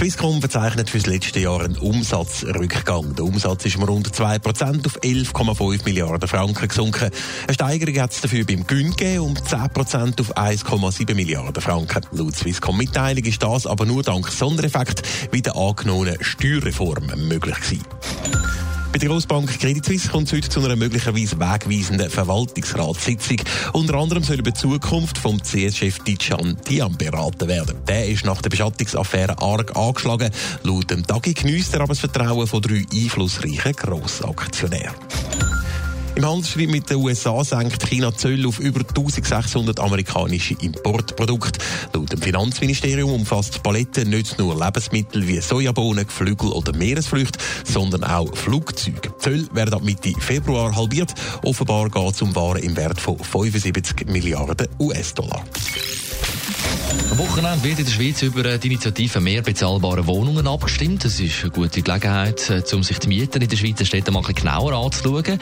Swisscom verzeichnet für das letzte Jahr einen Umsatzrückgang. Der Umsatz ist um rund 2% auf 11,5 Milliarden Franken gesunken. Eine Steigerung hat es dafür beim Gewinn um 10% auf 1,7 Milliarden Franken. Laut Swisscom-Mitteilung ist das aber nur dank Sondereffekt wie der angenommenen Steuerreform möglich gewesen. Bei der Grossbank Credit Suisse kommt es heute zu einer möglicherweise wegweisenden Verwaltungsratssitzung. Unter anderem soll über die Zukunft vom CS-Chef Dijan Diam beraten werden. Der ist nach der Beschattungsaffäre arg angeschlagen. Laut dem Tagi geniesst er aber das Vertrauen von drei einflussreichen Grossaktionären. Im Handelsstreit mit den USA senkt China Zölle auf über 1600 amerikanische Importprodukte. Laut dem Finanzministerium umfasst Palette nicht nur Lebensmittel wie Sojabohnen, Geflügel oder Meeresfrüchte, sondern auch Flugzeuge. Zölle werden ab Mitte Februar halbiert. Offenbar geht es um Waren im Wert von 75 Milliarden US-Dollar. Am Wochenende wird in der Schweiz über die Initiative mehr bezahlbare Wohnungen abgestimmt. Das ist eine gute Gelegenheit, äh, um sich die Mieten in der Schweizer Städte mal genauer anzuschauen.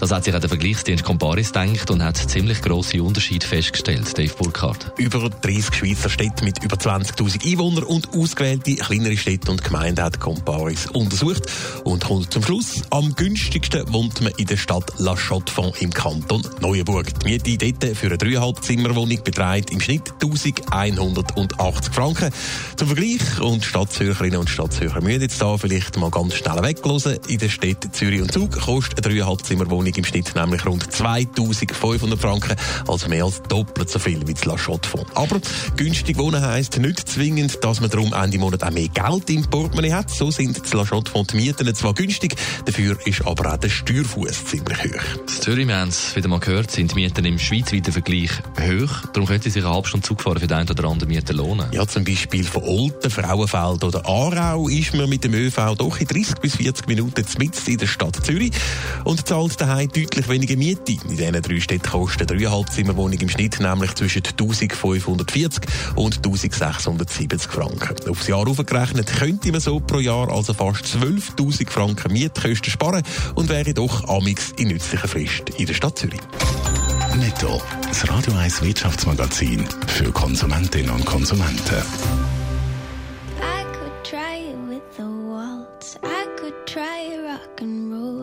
Das hat sich auch der Vergleichsdienst Comparis gedacht und hat ziemlich grosse Unterschiede festgestellt. Dave Burkhardt. Über 30 Schweizer Städte mit über 20.000 Einwohnern und ausgewählte kleinere Städte und Gemeinden hat Comparis untersucht und kommt zum Schluss, am günstigsten wohnt man in der Stadt La Chaux-de-Fonds im Kanton Neuenburg. Die Miete dort für eine 3,5 Zimmerwohnung beträgt im Schnitt 1180 Franken. Zum Vergleich, und Stadtzürcherinnen und Stadtzürcher müssen jetzt da vielleicht mal ganz schnell weglosen, in den Städten Zürich und Zug kostet eine 3,5 Wohnung im Schnitt nämlich rund 2500 Franken, also mehr als doppelt so viel wie das La Chaux-de-Fonds. Aber günstig wohnen heisst nicht zwingend, dass man darum Ende Monat auch mehr Geld im Portemonnaie hat. So sind das La Chaux-de-Fonds die Mieten zwar günstig, dafür ist aber auch der Steuerfuß ziemlich hoch. In Zürich, wir haben es wieder mal gehört, sind die Mieten im schweizweiten Vergleich hoch. Darum könnte sich eine halbe Stunde Zugfahren für den einen oder anderen Mieter lohnen. Ja, zum Beispiel von Olten, Frauenfeld oder Aarau ist man mit dem ÖV doch in 30 bis 40 Minuten mitten in der Stadt Zürich und zahlt daheim daheim deutlich weniger Miete. In diesen drei Städten kosten dreieinhalb Zimmerwohnung im Schnitt nämlich zwischen 1540 und 1670 Franken. Aufs Jahr aufgerechnet könnte man so pro Jahr also fast 12.000 Franken Mietkosten sparen und wäre doch amix in nützlicher Frist in der Stadt Zürich. Netto, das Radio 1 Wirtschaftsmagazin für Konsumentinnen und Konsumenten. I could try it with the waltz. I could try rock and roll.